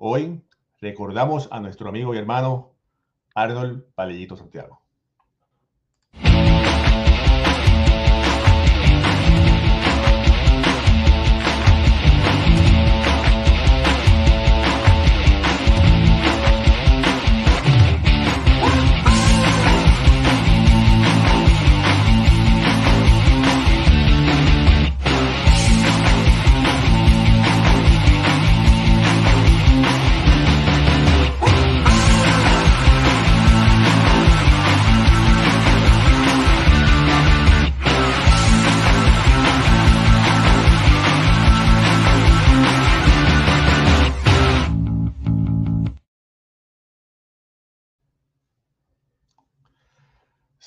Hoy recordamos a nuestro amigo y hermano Arnold Palellito Santiago.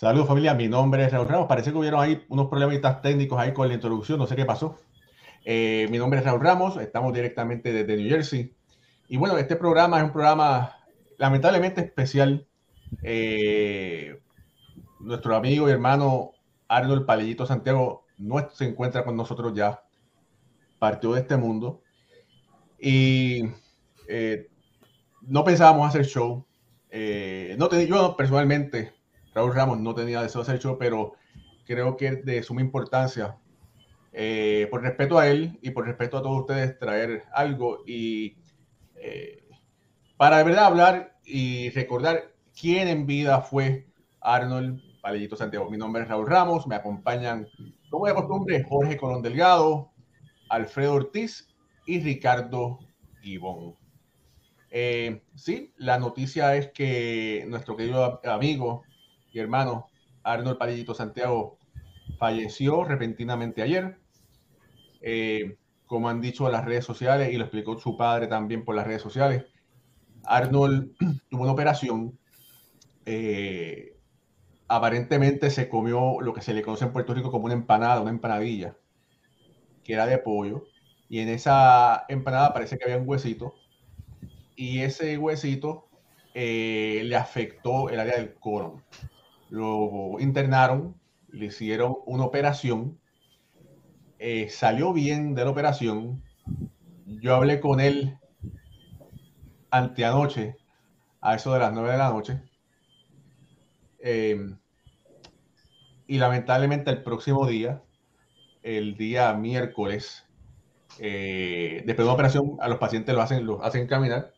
Saludos familia, mi nombre es Raúl Ramos. Parece que hubieron ahí unos problemitas técnicos ahí con la introducción, no sé qué pasó. Eh, mi nombre es Raúl Ramos, estamos directamente desde New Jersey. Y bueno, este programa es un programa lamentablemente especial. Eh, nuestro amigo y hermano Arnold Palellito Santiago no se encuentra con nosotros ya, partió de este mundo. Y eh, no pensábamos hacer show. no te, yo personalmente Raúl Ramos no tenía deseo de show, pero creo que es de suma importancia, eh, por respeto a él y por respeto a todos ustedes, traer algo y eh, para de verdad hablar y recordar quién en vida fue Arnold Palellito Santiago. Mi nombre es Raúl Ramos, me acompañan, como de costumbre, Jorge Colón Delgado, Alfredo Ortiz y Ricardo Gibón. Eh, sí, la noticia es que nuestro querido amigo y hermano Arnold Palillito Santiago falleció repentinamente ayer. Eh, como han dicho las redes sociales y lo explicó su padre también por las redes sociales, Arnold tuvo una operación. Eh, aparentemente se comió lo que se le conoce en Puerto Rico como una empanada, una empanadilla, que era de pollo. Y en esa empanada parece que había un huesito. Y ese huesito eh, le afectó el área del colon lo internaron, le hicieron una operación, eh, salió bien de la operación. Yo hablé con él anteanoche, a eso de las 9 de la noche. Eh, y lamentablemente el próximo día, el día miércoles, eh, después de una operación, a los pacientes lo hacen, lo hacen caminar.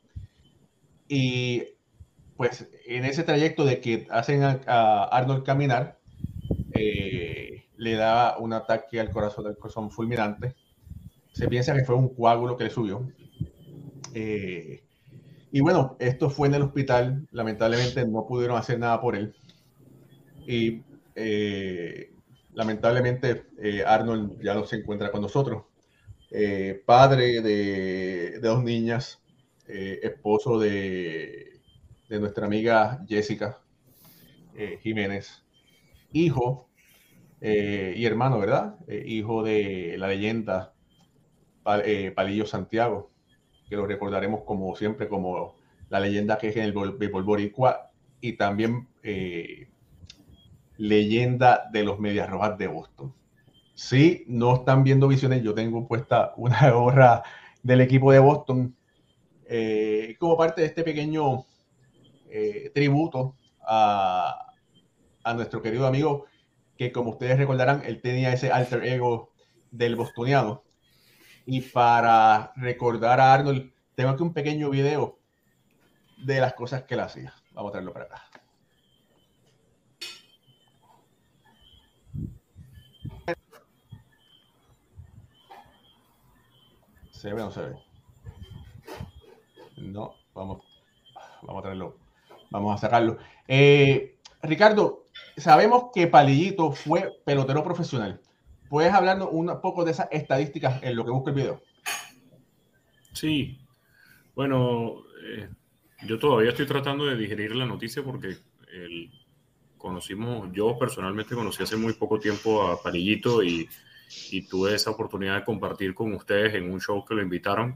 Y pues en ese trayecto de que hacen a, Arnold caminar, eh, le da un ataque al corazón del corazón fulminante. Se piensa que fue un coágulo que le subió. Eh, y bueno, esto fue en el hospital. Lamentablemente no pudieron hacer nada por él. Y eh, lamentablemente Arnold ya no se encuentra con nosotros. padre de dos niñas, esposo de de nuestra amiga Jessica eh, Jiménez, hijo eh, y hermano, ¿verdad? Eh, hijo de la leyenda Palillo Santiago, que lo recordaremos como siempre como la leyenda que es en el béisbol boricua y también leyenda de los Medias Rojas de Boston. Si no están viendo visiones, yo tengo puesta una gorra del equipo de Boston como parte de este pequeño eh, tributo a, nuestro querido amigo, que como ustedes recordarán, él tenía ese alter ego del bostoniano. Y para recordar a Arnold, tengo aquí un pequeño video de las cosas que él hacía. Vamos a traerlo para acá. ¿Se ve o no se ve? No, vamos, vamos a traerlo Vamos a sacarlo. Eh, Ricardo, sabemos que Palillito fue pelotero profesional. ¿Puedes hablarnos un poco de esas estadísticas en lo que busca el video? Sí. Bueno, eh, yo todavía estoy tratando de digerir la noticia porque conocimos, yo personalmente conocí hace muy poco tiempo a Palillito y, y tuve esa oportunidad de compartir con ustedes en un show que lo invitaron.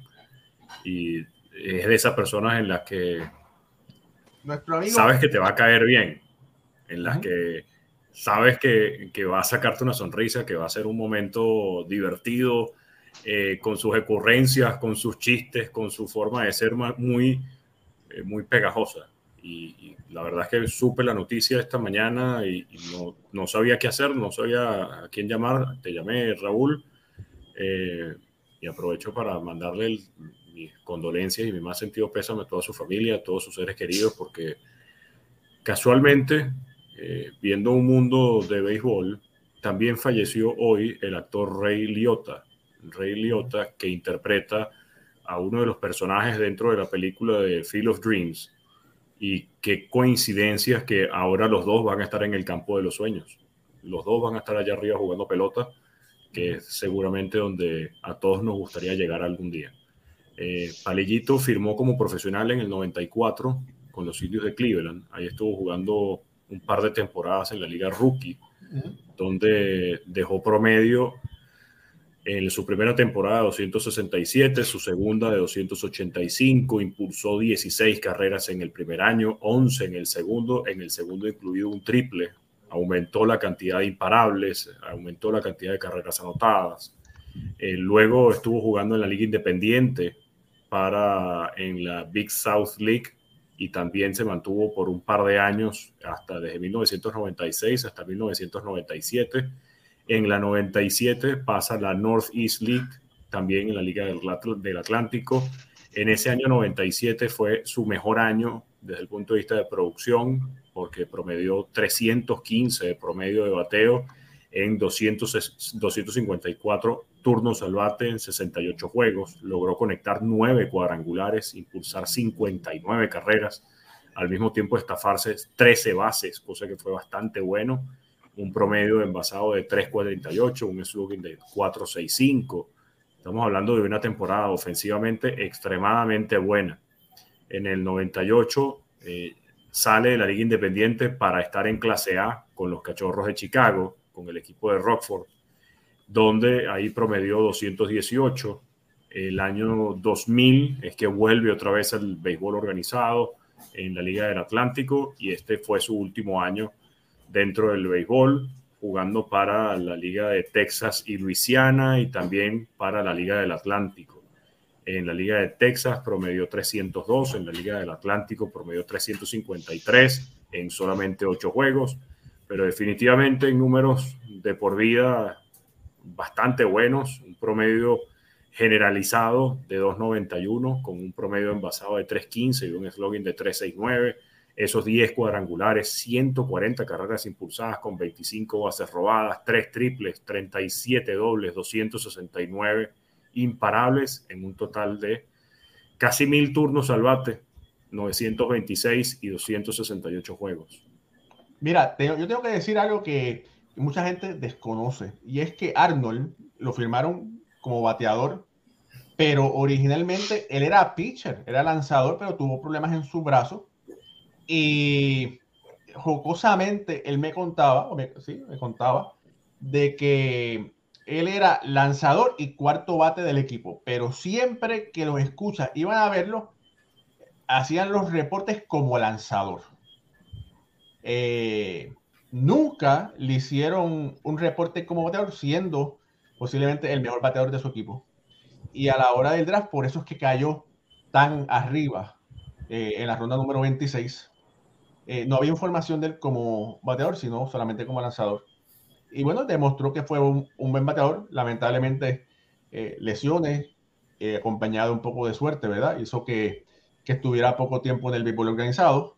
Y es de esas personas en las que sabes que te va a caer bien, en las que sabes que, que, va a sacarte una sonrisa, que va a ser un momento divertido eh, con sus ocurrencias, con sus chistes, con su forma de ser muy, eh, muy pegajosa. Y, la verdad es que supe la noticia esta mañana y, no, no, sabía qué hacer, no sabía a quién llamar. Te llamé Raúl eh, y aprovecho para mandarle condolencias y mi más sentido pésame a toda su familia, a todos sus seres queridos, porque casualmente, viendo un mundo de béisbol, también falleció hoy el actor Ray Liotta, Ray Liotta, que interpreta a uno de los personajes dentro de la película de Field of Dreams. Y qué coincidencias que ahora los dos van a estar en el campo de los sueños. Los dos van a estar allá arriba jugando pelota, que es seguramente donde a todos nos gustaría llegar algún día. Eh, Palillito firmó como profesional en el 94 con los indios de Cleveland. Ahí estuvo jugando un par de temporadas en la liga rookie, donde dejó promedio en su primera temporada 267, su segunda de 285, impulsó 16 carreras en el primer año, 11 en el segundo, en el segundo incluido un triple, aumentó la cantidad de imparables, aumentó la cantidad de carreras anotadas. Eh, luego estuvo jugando en la Liga Independiente para en la Big South League y también se mantuvo por un par de años hasta desde 1996 hasta 1997 en la 97 pasa la Northeast League, también en la Liga del, del Atlántico. En ese año 97 fue su mejor año desde el punto de vista de producción, porque promedió 315 de promedio de bateo en 200, 254 turnos al bate en 68 juegos. Logró conectar 9 cuadrangulares, impulsar 59 carreras, al mismo tiempo estafarse 13 bases, cosa que fue bastante bueno un promedio de envasado de 3.48, un slugging de 4.65. Estamos hablando de una temporada ofensivamente extremadamente buena. En el 98 eh, sale de la Liga Independiente para estar en clase A con los Cachorros de Chicago, con el equipo de Rockford, donde ahí promedió 218. El año 2000 es que vuelve otra vez al béisbol organizado en la Liga del Atlántico y este fue su último año dentro del béisbol, jugando para la Liga de Texas y Luisiana y también para la Liga del Atlántico. En la Liga de Texas promedió 302, en la Liga del Atlántico promedió 353 en solamente 8 juegos, pero definitivamente en números de por vida bastante buenos, un promedio generalizado de 2.91 con un promedio envasado de 3.15 y un slogan de 3.69 esos 10 cuadrangulares, 140 carreras impulsadas con 25 bases robadas, 3 triples, 37 dobles, 269 imparables en un total de casi mil turnos al bate, 926 y 268 juegos. Mira, yo tengo que decir algo que mucha gente desconoce y es que Arnold lo firmaron como bateador, pero originalmente él era pitcher, era lanzador, pero tuvo problemas en su brazo y jocosamente él me contaba, sí, me contaba, de que él era lanzador y cuarto bate del equipo, pero siempre que los escucha iban a verlo, hacían los reportes como lanzador. Eh, nunca le hicieron un reporte como bateador, siendo posiblemente el mejor bateador de su equipo. Y a la hora del draft, por eso es que cayó tan arriba eh, en la ronda número 26 eh, no había información de él como bateador, sino solamente como lanzador. Y bueno, demostró que fue un, buen bateador. Lamentablemente, lesiones, acompañado un poco de suerte, ¿verdad? Hizo que, que estuviera poco tiempo en el béisbol organizado.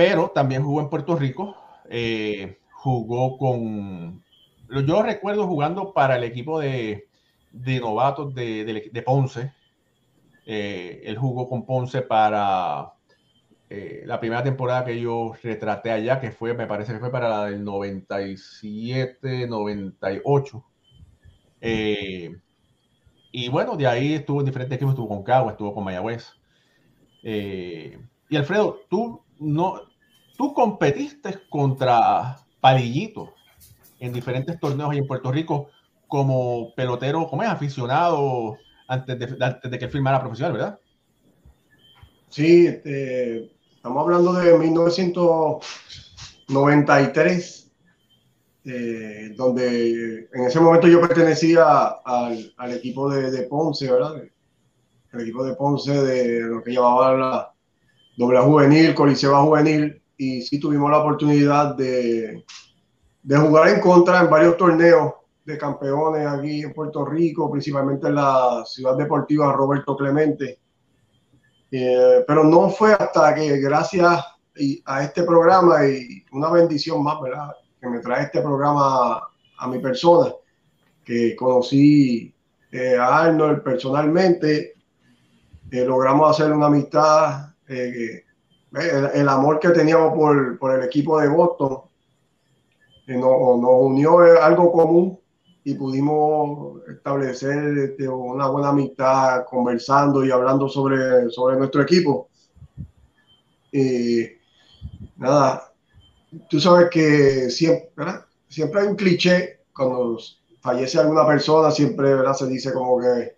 Pero también jugó en Puerto Rico. jugó con. Yo recuerdo jugando para el equipo de, de novatos de, de, Ponce. él jugó con Ponce para eh, la primera temporada que yo retraté allá, que fue, me parece que fue para la del 97, 98. Eh, y bueno, de ahí estuvo en diferentes equipos, estuvo con Cagua, estuvo con Mayagüez. Eh, y Alfredo, tú no, tú competiste contra Palillito en diferentes torneos ahí en Puerto Rico como pelotero, como aficionado antes de, antes de que firmara profesional, ¿verdad? Sí, este, Estamos hablando de 1993. eh, donde en ese momento yo pertenecía al, al equipo de, de, Ponce, ¿verdad? El equipo de Ponce de lo que llamaba la doble juvenil, Coliseba juvenil, y sí tuvimos la oportunidad de, de jugar en contra en varios torneos de campeones aquí en Puerto Rico, principalmente en la ciudad deportiva Roberto Clemente. Eh, pero no fue hasta que gracias a este programa y una bendición más, ¿verdad? Que me trae este programa a, mi persona, que conocí eh, a Arnold personalmente, eh, logramos hacer una amistad, el, el, amor que teníamos por, por el equipo de Boston, nos, nos unió algo común y pudimos establecer este, una buena amistad conversando y hablando sobre, sobre nuestro equipo. Y nada, tú sabes que siempre, siempre hay un cliché cuando fallece alguna persona, siempre ¿verdad? se dice como que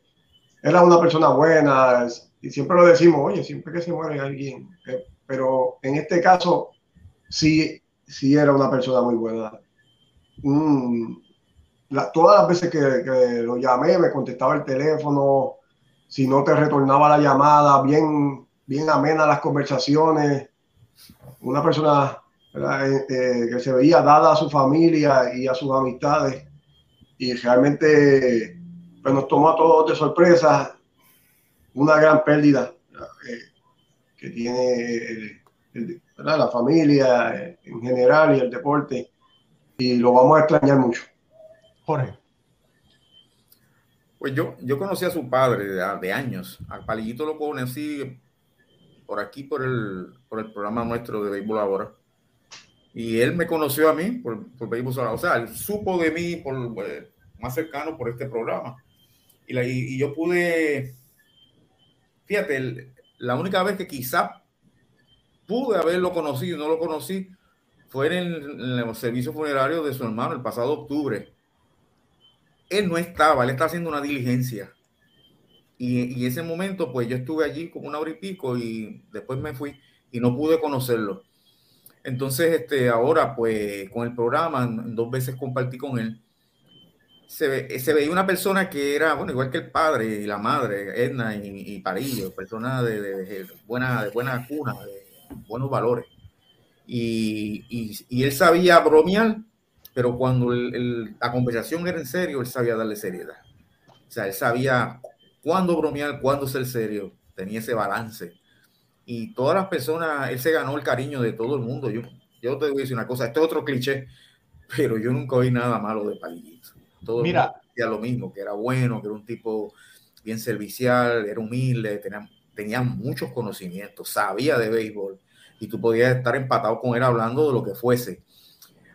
era una persona buena y siempre lo decimos, oye, siempre que se muere alguien, eh, pero en este caso sí, sí era una persona muy buena. Mm, todas las veces que, lo llamé, me contestaba el teléfono, si no te retornaba la llamada, bien, bien amena las conversaciones. Una persona eh, eh, que se veía dada a su familia y a sus amistades. Y realmente pues, nos tomó a todos de sorpresa una gran pérdida eh, que tiene la familia en general y el deporte. Y lo vamos a extrañar mucho. Jorge. Pues yo, yo conocí a su padre de, años. Al Palillito lo conocí por aquí, por el, por el programa nuestro de Béisbol Ahora. Y él me conoció a mí por, por Béisbol Ahora. O sea, él supo de mí por, eh, más cercano por este programa. Y, y, yo pude, fíjate, la única vez que quizá pude haberlo conocido, no lo conocí, fue en el, en el servicio funerario de su hermano el pasado octubre él no estaba, él está haciendo una diligencia. Y, y ese momento, pues yo estuve allí como una hora y pico y después me fui y no pude conocerlo. Entonces, este, ahora, pues con el programa, dos veces compartí con él. Se, ve, se veía una persona que era, bueno, igual que el padre y la madre, Edna y, Parillo, persona de, de, buena, de buena cuna, de buenos valores. Y, y, y él sabía bromear pero cuando la conversación era en serio, él sabía darle seriedad. O sea, él sabía cuándo bromear, cuándo ser serio, tenía ese balance. Y todas las personas, él se ganó el cariño de todo el mundo. Yo, yo te voy a decir una cosa, este es otro cliché, pero yo nunca oí nada malo de Palillito. Todo Mira, decía lo mismo, que era bueno, que era un tipo bien servicial, era humilde, tenía, tenía muchos conocimientos, sabía de béisbol y tú podías estar empatado con él hablando de lo que fuese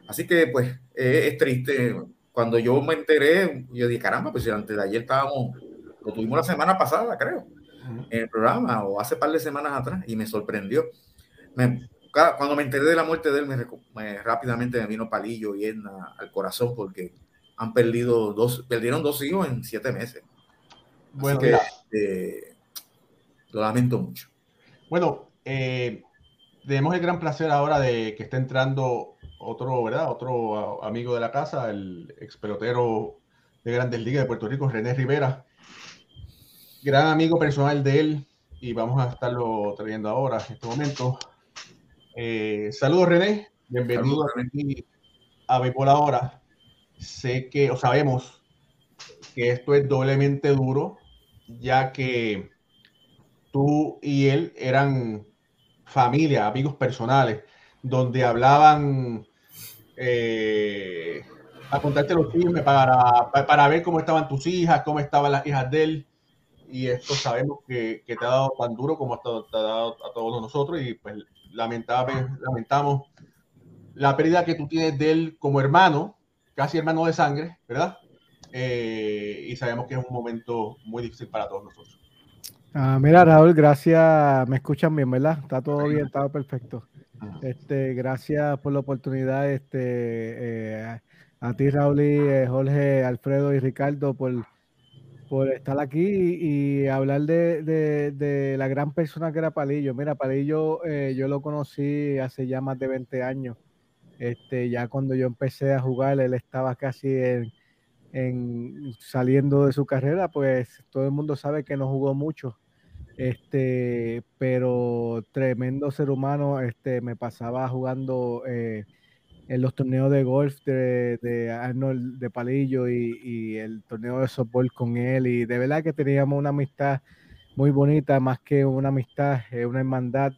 Así que pues es triste. Cuando yo me enteré, yo dije, caramba, pues antes de ayer estábamos, lo tuvimos la semana pasada, creo, en el programa, o hace par de semanas atrás, y me sorprendió. cuando me enteré de la muerte de él, me, rápidamente me vino palillo y Edna al corazón, porque han perdido dos, perdieron dos hijos en siete meses. Bueno, que, eh, lo lamento mucho. Bueno, eh, tenemos el gran placer ahora de que esté entrando otro, ¿verdad? Otro amigo de la casa, el ex pelotero de Grandes Ligas de Puerto Rico, René Rivera. Gran amigo personal de él y vamos a estarlo trayendo ahora en este momento. Eh, saludos René, bienvenido a Béisbol Ahora. Sé que, o sabemos que esto es doblemente duro, ya que tú y él eran familia, amigos personales donde hablaban eh, a contarte los chismes para, para ver cómo estaban tus hijas, cómo estaban las hijas de él. Y esto sabemos que, que te ha dado tan duro como te ha dado a todos nosotros. Y pues lamentamos la pérdida que tú tienes de él como hermano, casi hermano de sangre, ¿verdad? Eh, y sabemos que es un momento muy difícil para todos nosotros. Ah, mira, Raúl, gracias. Me escuchan bien, ¿verdad? Está todo bien, está perfecto. Este, gracias por la oportunidad, este, eh, a ti, Raúl, y, eh, Jorge, Alfredo y Ricardo, por, por estar aquí y, hablar de, de, la gran persona que era Palillo. Mira, Palillo eh, yo lo conocí hace ya más de 20 años. Este, ya cuando yo empecé a jugar, él estaba casi en, en saliendo de su carrera, pues todo el mundo sabe que no jugó mucho. Este, pero tremendo ser humano, este, me pasaba jugando eh, en los torneos de golf de, Arnold de Palillo y, el torneo de softball con él y de verdad que teníamos una amistad muy bonita, más que una amistad, una hermandad.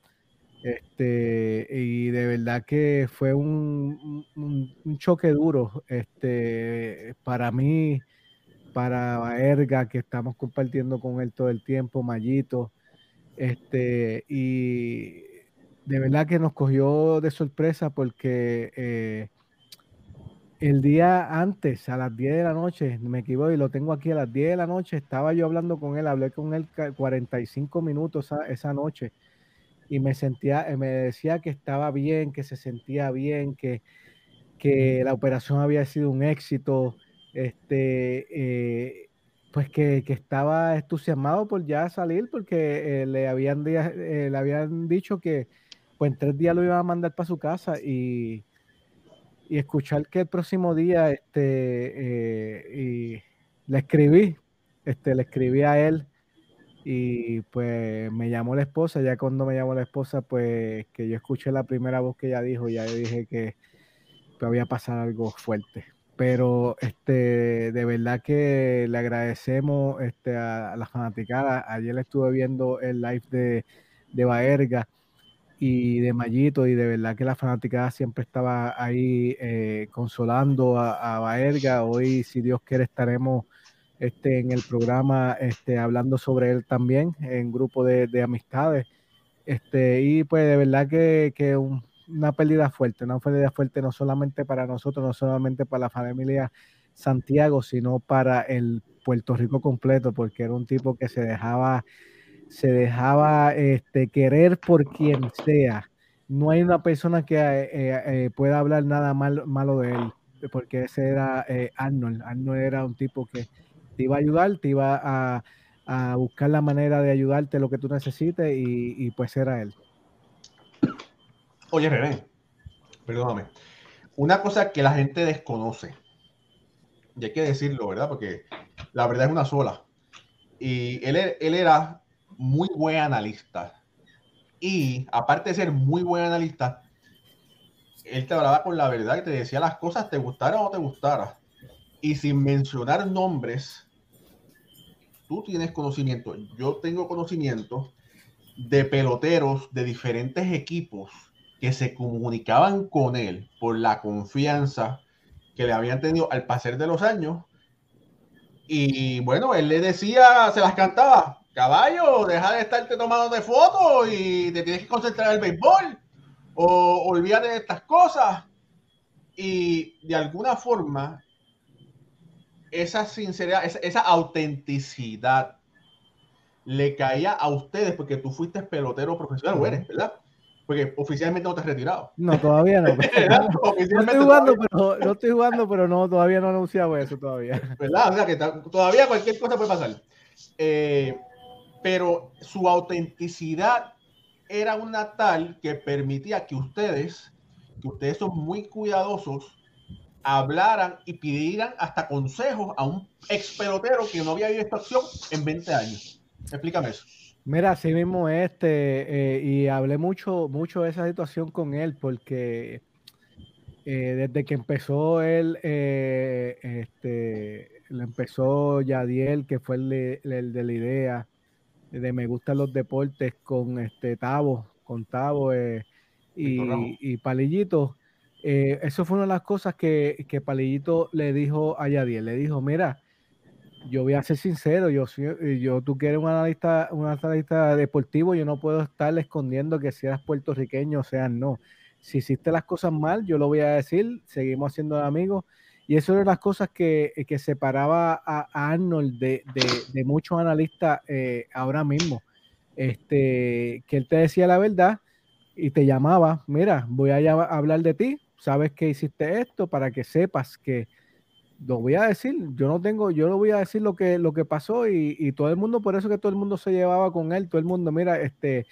Este, y de verdad que fue un, un, choque duro este, para mí, para Erga, que estamos compartiendo con él todo el tiempo, Mayito. Este, y de verdad que nos cogió de sorpresa porque eh, el día antes, a las 10 de la noche, me equivoco y lo tengo aquí a las 10 de la noche, estaba yo hablando con él, hablé con él 45 minutos esa, noche y me sentía, me decía que estaba bien, que se sentía bien, que, que la operación había sido un éxito, este, eh, pues que, estaba entusiasmado por ya salir porque eh, le, habían, le habían dicho que pues en tres días lo iba a mandar para su casa y, escuchar que el próximo día este, eh, y le escribí, este, le escribí a él y pues me llamó la esposa, ya cuando me llamó la esposa, pues que yo escuché la primera voz que ella dijo, ya yo dije que, había pasado algo fuerte. Pero este, de verdad que le agradecemos este, a, la fanaticada. Ayer estuve viendo el live de, de Baerga y de Mayito y de verdad que la fanaticada siempre estaba ahí eh, consolando a, a, Baerga. Hoy, si Dios quiere, estaremos este, en el programa este, hablando sobre él también en grupo de, de amistades. Este, y pues de verdad que, que una pérdida fuerte, una pérdida fuerte no solamente para nosotros, no solamente para la familia Santiago, sino para el Puerto Rico completo, porque era un tipo que se dejaba se dejaba este, querer por quien sea. No hay una persona que eh, eh, pueda hablar nada mal, malo de él, porque ese era eh, Arnold. Arnold era un tipo que te iba a ayudar, te iba a, buscar la manera de ayudarte lo que tú necesites y, pues era él. Oye, René, perdóname. Una cosa que la gente desconoce, y hay que decirlo, ¿verdad? Porque la verdad es una sola. Y él, él era muy buen analista. Y aparte de ser muy buen analista, él te hablaba con la verdad y te decía las cosas, te gustara o no te gustara. Y sin mencionar nombres, tú tienes conocimiento, yo tengo conocimiento de peloteros de diferentes equipos que se comunicaban con él por la confianza que le habían tenido al pasar de los años. Y bueno, él le decía, se las cantaba, caballo, deja de estarte tomando de fotos y te tienes que concentrar en el béisbol. O olvídate de estas cosas. Y de alguna forma, esa sinceridad, esa, autenticidad le caía a ustedes porque tú fuiste pelotero profesional, eres, ¿verdad? Porque oficialmente no te has retirado. No, todavía no. no estoy jugando, pero no estoy jugando, pero no, todavía no he anunciado eso todavía. ¿Verdad? O sea que todavía cualquier cosa puede pasar. Eh, pero su autenticidad era una tal que permitía que ustedes, que ustedes son muy cuidadosos, hablaran y pidieran hasta consejos a un ex pelotero que no había visto acción en 20 años. Explícame eso. Mira, así mismo este, eh, y hablé mucho, mucho de esa situación con él, porque eh, desde que empezó él, eh, este, le empezó Yadiel, que fue el de la idea, de Me Gustan los Deportes con este Tavo, con Tavo eh, y, Palillito. Eh, eso fue una de las cosas que, que, Palillito le dijo a Yadiel. Le dijo, mira, yo voy a ser sincero, yo, yo tú quieres un analista, un analista deportivo, yo no puedo estar escondiendo que seas puertorriqueño, o sea, no. Si hiciste las cosas mal, yo lo voy a decir, seguimos siendo amigos y eso era las cosas que, que separaba a, Arnold de, de, muchos analistas eh, ahora mismo. Este, que él te decía la verdad y te llamaba, mira, voy a hablar de ti, sabes que hiciste esto para que sepas que lo voy a decir, yo no tengo, yo lo voy a decir lo que, lo que pasó y, y todo el mundo, por eso que todo el mundo se llevaba con él, todo el mundo, mira, este,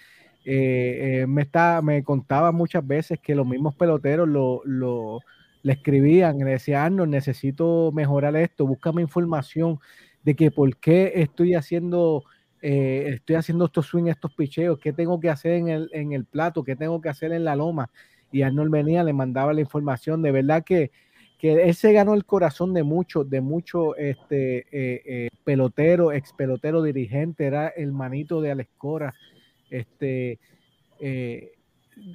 eh, me, está, me contaba muchas veces que los mismos peloteros lo, lo le escribían, le decían, no necesito mejorar esto, búscame información de que por qué estoy haciendo, estoy haciendo estos swings, estos picheos, qué tengo que hacer en el, en el plato, qué tengo que hacer en la loma. Y Arnold venía, le mandaba la información. De verdad que que él se ganó el corazón de muchos, de muchos este, eh, eh, pelotero, ex pelotero dirigente, era el manito de Alex Cora. Este, eh,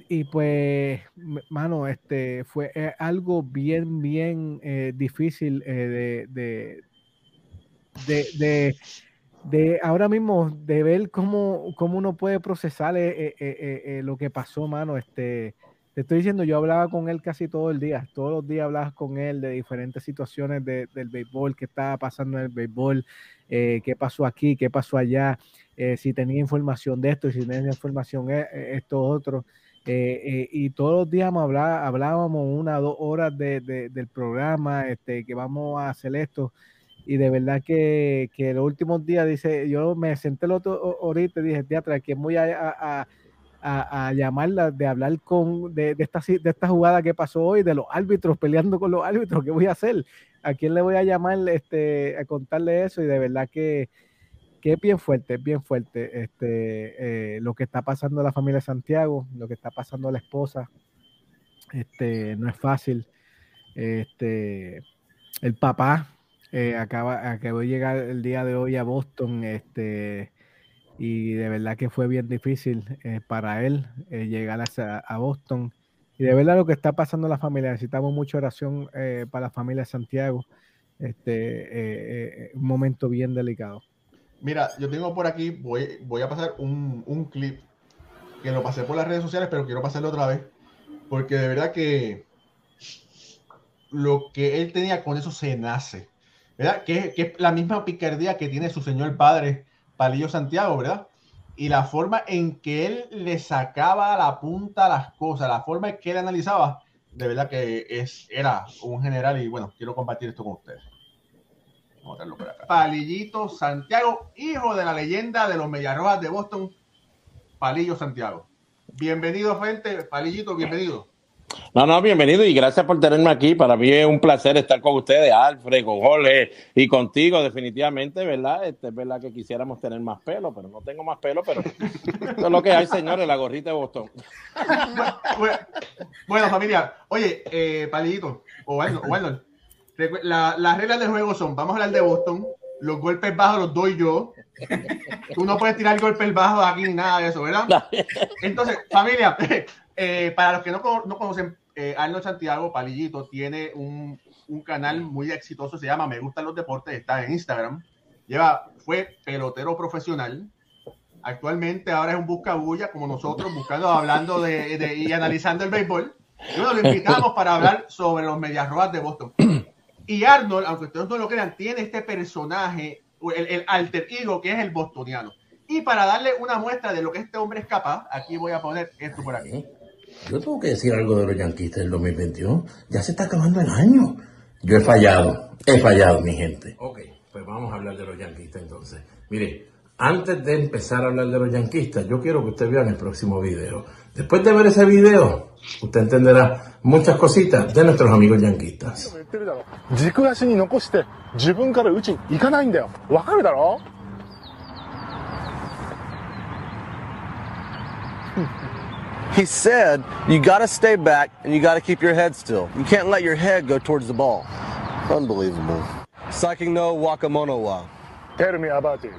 y pues, mano, este fue algo bien, bien difícil de, de, de, de, ahora mismo, de ver cómo, cómo uno puede procesar lo que pasó, mano. Este, te estoy diciendo, yo hablaba con él casi todo el día, todos los días hablaba con él de diferentes situaciones del béisbol, qué estaba pasando en el béisbol, eh, qué pasó aquí, qué pasó allá, eh, si tenía información de esto, si tenía información de esto otro. Eh, y todos los días hablábamos una o dos horas del programa, este, que vamos a hacer esto. Y de verdad que, que los últimos días, dice, yo me senté el otro ahorita y dije, teatro, que voy a a, llamarla, de hablar con, de, esta, de esta jugada que pasó hoy, de los árbitros, peleando con los árbitros, ¿qué voy a hacer? ¿A quién le voy a llamar este, a contarle eso? Y de verdad que, que es bien fuerte, es bien fuerte este, eh, lo que está pasando a la familia Santiago, lo que está pasando a la esposa, este, no es fácil. Este, el papá eh, acaba, acabó de llegar el día de hoy a Boston, este, y de verdad que fue bien difícil eh, para él eh, llegar a, Boston. Y de verdad lo que está pasando en la familia, necesitamos mucha oración eh, para la familia de Santiago. Este, un momento bien delicado. Mira, yo tengo por aquí, voy, voy a pasar un, un, clip que lo pasé por las redes sociales, pero quiero pasarlo otra vez, porque de verdad que lo que él tenía con eso se nace, ¿verdad? Que, que es la misma picardía que tiene su señor padre Palillo Santiago, ¿verdad? Y la forma en que él le sacaba la punta las cosas, la forma en que él analizaba, de verdad que es, era un general y bueno, quiero compartir esto con ustedes. Vamos a por acá. Palillito Santiago, hijo de la leyenda de los Mediarrojas de Boston, Palillo Santiago. Bienvenido, gente. Palillito, bienvenido. No, no, bienvenido y gracias por tenerme aquí. Para mí es un placer estar con ustedes, Alfred, con Jorge y contigo, definitivamente, ¿verdad? Este, es verdad que quisiéramos tener más pelo, pero no tengo más pelo, pero eso es lo que hay, señores, la gorrita de Boston. Bueno, familia, oye, eh, Palillito, o bueno, bueno las reglas del juego son, vamos a hablar de Boston, los golpes bajos los doy yo. Tú no puedes tirar golpes bajos aquí ni nada de eso, ¿verdad? Entonces, familia, eh, para los que no, no conocen, eh, Arnold Santiago, Palillito, tiene un, un, canal muy exitoso, se llama Me Gustan los Deportes, está en Instagram. Lleva, fue pelotero profesional. Actualmente ahora es un buscabulla como nosotros, buscando, hablando de, de, y analizando el béisbol. Y bueno, lo invitamos para hablar sobre los Medias Rojas de Boston. Y Arnold, aunque ustedes no lo crean, tiene este personaje, el, el alter ego que es el bostoniano. Y para darle una muestra de lo que este hombre es capaz, aquí voy a poner esto por aquí. Yo tengo que decir algo de los yanquistas del 2021. Ya se está acabando el año. Yo he fallado, he fallado, mi gente. Ok, pues vamos a hablar de los yanquistas entonces. Mire, antes de empezar a hablar de los yanquistas, yo quiero que usted vea el próximo video. Después de ver ese video, usted entenderá muchas cositas de nuestros amigos yanquistas. He said, you got to stay back and you got to keep your head still. You can't let your head go towards the ball. Unbelievable. Psyching no wakamono wa. Tell me about it.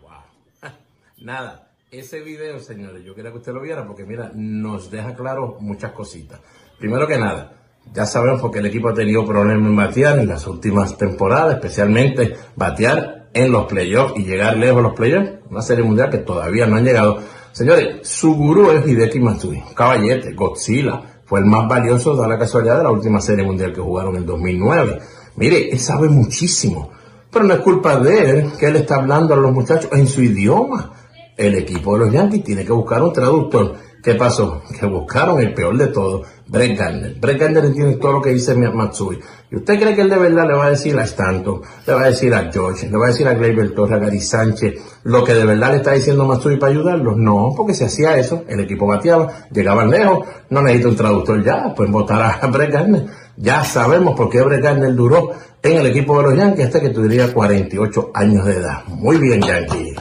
Wow. Nada. Ese video, señores, yo quería que usted lo viera porque, mira, nos deja claro muchas cositas. Primero que nada, ya sabemos porque el equipo ha tenido problemas en batear en las últimas temporadas, especialmente batear en los playoffs y llegar lejos a los playoffs. Una serie mundial que todavía no han llegado Señores, su gurú es Hideki Matsui, caballete, Godzilla. Fue el más valioso, de la casualidad, de la última serie mundial que jugaron en 2009. Mire, él sabe muchísimo. Pero no es culpa de él que él está hablando a los muchachos en su idioma. El equipo de los Yankees tiene que buscar un traductor. ¿Qué pasó? Que buscaron el peor de todo, Brett Gardner. Brett Gardner entiende todo lo que dice Matsui. ¿Y usted cree que él de verdad le va a decir a Stanton, le va a decir a George, le va a decir a Gleyber Torres, a Gary Sánchez, lo que de verdad le está diciendo Matsui para ayudarlos? No, porque si hacía eso, el equipo bateaba, llegaban lejos, no necesita un traductor ya, pueden votar a Brett Gardner. Ya sabemos por qué Brett Gardner duró en el equipo de los Yankees hasta que tuviera 48 años de edad. Muy bien, Yankee.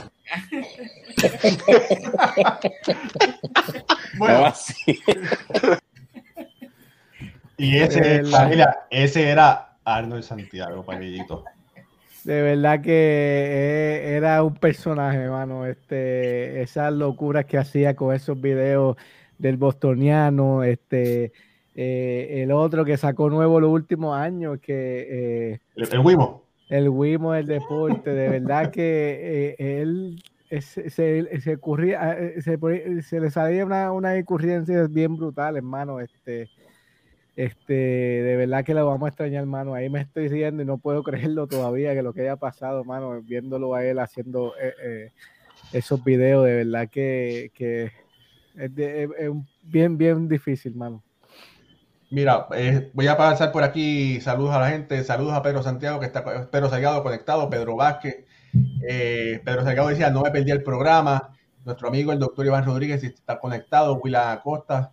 bueno, y ese, familia, ese era Arnold Santiago, Palillito. De verdad que eh, era un personaje, hermano. Este, esas locuras que hacía con esos videos del bostoniano, este, eh, el otro que sacó nuevo los últimos años, que eh, el, el Wimo. El Wimo del deporte, de verdad que él se, se, ocurría, se, se, le salía una, una bien brutal, hermano. Este, este, de verdad que lo vamos a extrañar, hermano. Ahí me estoy riendo y no puedo creerlo todavía que lo que haya pasado, hermano, viéndolo a él haciendo eh, eh, esos videos, de verdad que, que es, bien, bien difícil, hermano. Mira, eh, voy a pasar por aquí. Saludos a la gente. Saludos a Pedro Santiago, que está Pedro Salgado conectado. Pedro Vázquez. Pedro Salgado decía: No me perdí el programa. Nuestro amigo, el doctor Iván Rodríguez, está conectado. Willa Acosta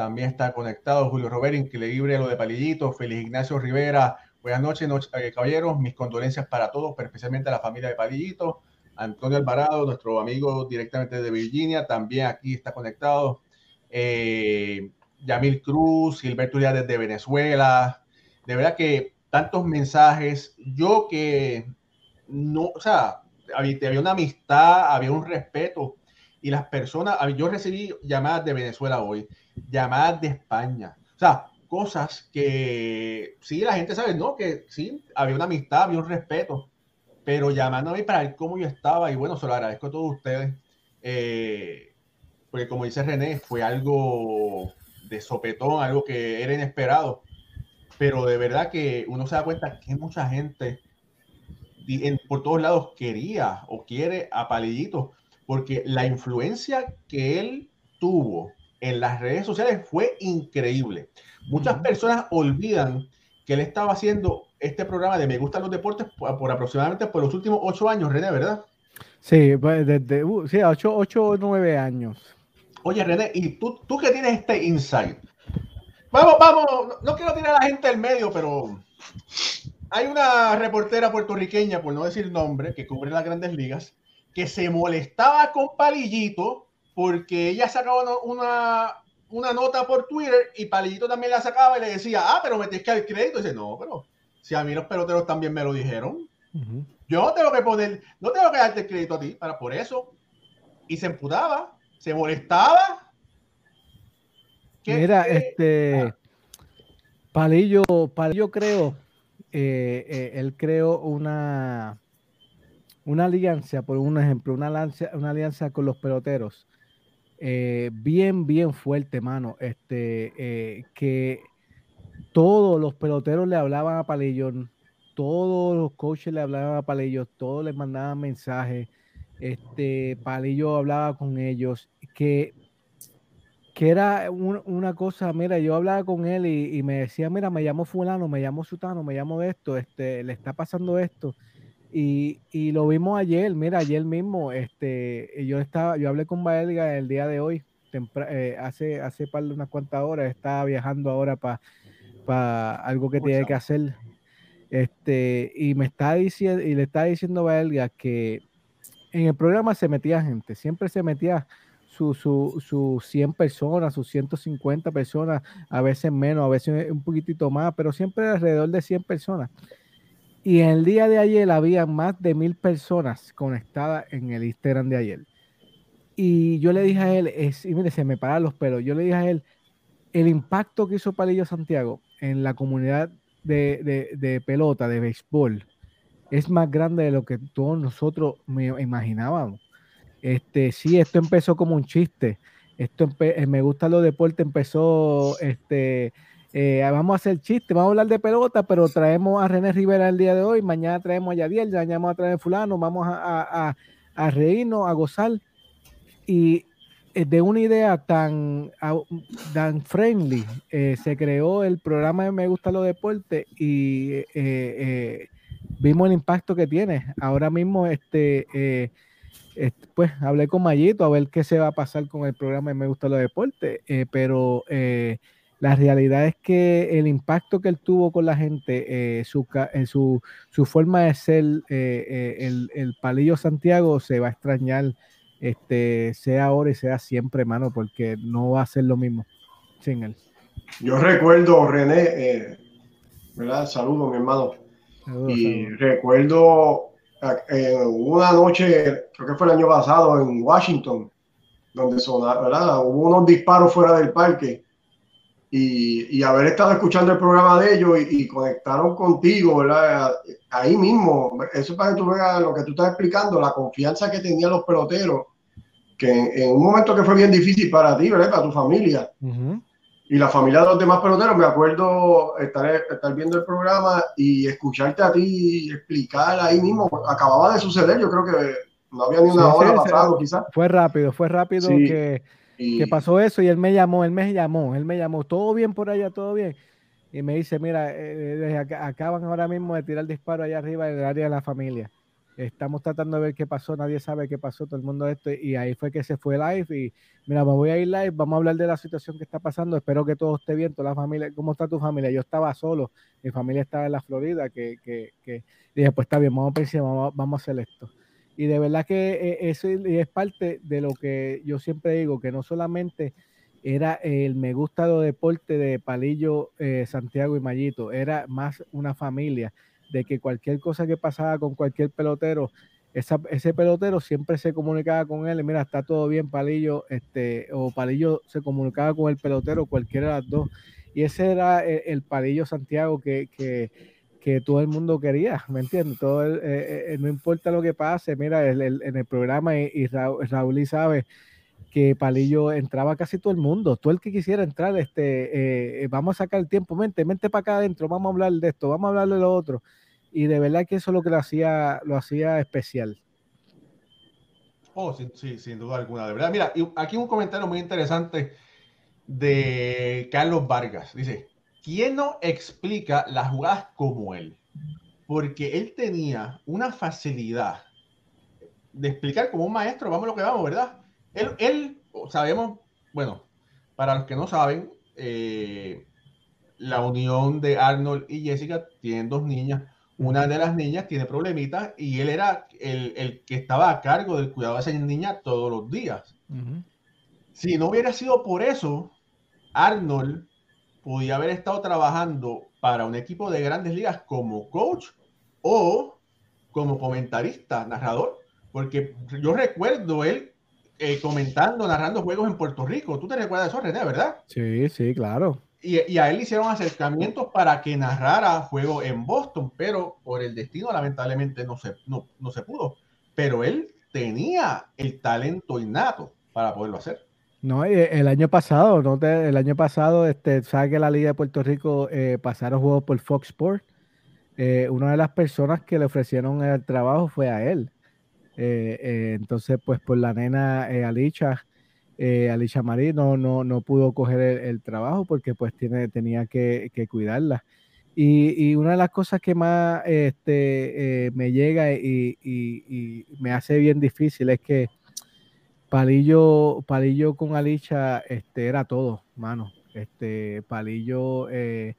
también está conectado Julio Robert, increíble lo de Palillito, Félix Ignacio Rivera, buenas noches, eh, caballeros, mis condolencias para todos, pero especialmente a la familia de Palillito, Antonio Alvarado, nuestro amigo directamente de Virginia, también aquí está conectado, eh, Yamil Cruz, Gilberto Díaz desde Venezuela, de verdad que tantos mensajes, yo que no, o sea, había, había una amistad, había un respeto, y las personas, yo recibí llamadas de Venezuela hoy, llamadas de España, o sea, cosas que sí, la gente sabe, ¿no? Que sí, había una amistad, había un respeto, pero llamándome para ver cómo yo estaba y bueno, se lo agradezco a todos ustedes, eh, porque como dice René, fue algo de sopetón, algo que era inesperado, pero de verdad que uno se da cuenta que mucha gente por todos lados quería o quiere a Palillito porque la influencia que él tuvo en las redes sociales fue increíble. Muchas personas olvidan que él estaba haciendo este programa de Me Gustan los Deportes por, aproximadamente por los últimos ocho años, René, ¿verdad? Sí, pues, desde uh, sí, ocho, nueve años. Oye, René, y tú, tú que tienes este insight. Vamos, vamos, no quiero tirar a la gente del medio, pero hay una reportera puertorriqueña, por no decir nombre, que cubre las grandes ligas, que se molestaba con Palillito porque ella sacaba una, una nota por Twitter y Palillito también la sacaba y le decía, ah, pero me tienes que dar crédito. Y dice, no, pero si a mí los peloteros también me lo dijeron, yo no tengo que poner, no tengo que darte crédito a ti para por eso. Y se emputaba, se molestaba. Mira, este ah. Palillo, Palillo creo, eh, eh, él creó una una alianza, por un ejemplo, una alianza, una alianza con los peloteros, eh, bien, bien fuerte, mano. Este, eh, que todos los peloteros le hablaban a Palillón, todos los coaches le hablaban a Palillo, todos les mandaban mensajes. Este, Palillo hablaba con ellos, que, que era una cosa, mira, yo hablaba con él y, y, me decía, mira, me llamo fulano, me llamo sutano, me llamo esto, este, le está pasando esto y, lo vimos ayer, mira, ayer mismo, este, yo estaba, yo hablé con Baelga el día de hoy, eh, hace, hace par de unas cuantas horas, estaba viajando ahora para algo que tiene que hacer. Este, y me está diciendo, y le está diciendo Baelga que en el programa se metía gente, siempre se metía sus su, su 100 personas, sus 150 personas, a veces menos, a veces un poquitito más, pero siempre alrededor de 100 personas. Y en el día de ayer había más de mil personas conectadas en el Instagram de ayer. Y yo le dije a él, es, y mire, se me paran los pelos, yo le dije a él, el impacto que hizo Palillo Santiago en la comunidad de, pelota, de béisbol, es más grande de lo que todos nosotros me imaginábamos. Este, sí, esto empezó como un chiste. Esto me gusta los deportes, empezó este, eh, vamos a hacer chiste, vamos a hablar de pelota, pero traemos a René Rivera el día de hoy, mañana traemos a Yadiel, mañana vamos a traer a fulano, vamos a, a, reírnos, a gozar. Y eh, de una idea tan, tan friendly eh, se creó el programa de Me Gusta los Deportes y vimos el impacto que tiene. Ahora mismo, este, pues hablé con Mayito a ver qué se va a pasar con el programa de Me Gusta los Deportes, pero la realidad es que el impacto que él tuvo con la gente, su, su, su, forma de ser, el, el Palillo Santiago se va a extrañar este, sea ahora y sea siempre, hermano, porque no va a ser lo mismo sin él. Yo recuerdo, René, eh, ¿verdad? Saludos, mi hermano. y recuerdo eh, una noche, creo que fue el año pasado, en Washington, donde sonaron, ¿verdad? Hubo unos disparos fuera del parque. Y, y, haber estado escuchando el programa de ellos y, conectaron contigo, ¿verdad? Ahí mismo, eso para que tú veas lo que tú estás explicando, la confianza que tenían los peloteros que en, un momento que fue bien difícil para ti, ¿verdad? Para tu familia. Y la familia de los demás peloteros, me acuerdo estar, estar viendo el programa y escucharte a ti explicar ahí mismo. Acababa de suceder, yo creo que no había ni una hora pasado, quizás. Fue rápido, fue rápido que, que pasó eso y él me llamó, él me llamó, él me llamó, todo bien por allá, todo bien. Y me dice, mira, eh, eh acaban ahora mismo de tirar el disparo allá arriba en el área de la familia estamos tratando de ver qué pasó, nadie sabe qué pasó, todo el mundo esto, y ahí fue que se fue live y mira, me voy a ir live, vamos a hablar de la situación que está pasando, espero que todo esté bien, toda la familia, ¿cómo está tu familia? Yo estaba solo, mi familia estaba en la Florida, que, que, que dije, pues está bien, vamos a pensar, vamos, a hacer esto. Y de verdad que eh, eso es parte de lo que yo siempre digo, que no solamente era el me gusta de deporte de Palillo, eh, Santiago y Mayito, era más una familia de que cualquier cosa que pasaba con cualquier pelotero, ese pelotero siempre se comunicaba con él, mira, está todo bien, Palillo, este, o Palillo se comunicaba con el pelotero, cualquiera de las dos. Y ese era el, Palillo Santiago que, todo el mundo quería, ¿me entiendes? Todo eh, eh, no importa lo que pase, mira, en el programa y, Raúl, y sabe que Palillo entraba casi todo el mundo, todo el que quisiera entrar, este, eh, vamos a sacar el tiempo, mente, mente para acá adentro, vamos a hablar de esto, vamos a hablar de lo otro y de verdad que eso es lo que lo hacía, lo hacía especial. Oh, sí, sin duda alguna, de verdad. Mira, aquí un comentario muy interesante de Carlos Vargas. Dice, ¿quién no explica las jugadas como él? Porque él tenía una facilidad de explicar como un maestro, vamos lo que vamos, ¿verdad? Él, él sabemos, bueno, para los que no saben, eh, la unión de Arnold y Jessica tienen dos niñas una de las niñas tiene problemitas y él era el, que estaba a cargo del cuidado de esa niña todos los días. Si no hubiera sido por eso, Arnold podía haber estado trabajando para un equipo de grandes ligas como coach o como comentarista, narrador, porque yo recuerdo él eh, comentando, narrando juegos en Puerto Rico. ¿Tú te recuerdas de eso, René, verdad? Sí, sí, claro y, a él hicieron acercamientos para que narrara juego en Boston, pero por el destino lamentablemente no se, no, se pudo. Pero él tenía el talento innato para poderlo hacer. No, el año pasado, ¿no? el año pasado, este, sabe que la Liga de Puerto Rico eh, pasaron juegos por Fox Sports. Eh, una de las personas que le ofrecieron el trabajo fue a él. Eh, eh, entonces, pues por la nena Alicia, eh, Alicia Marí no, no, pudo coger el, trabajo porque pues tiene, tenía que, cuidarla. Y, una de las cosas que más este, eh, me llega y, me hace bien difícil es que Palillo, Palillo con Alicia este, era todo, mano. Este, Palillo eh,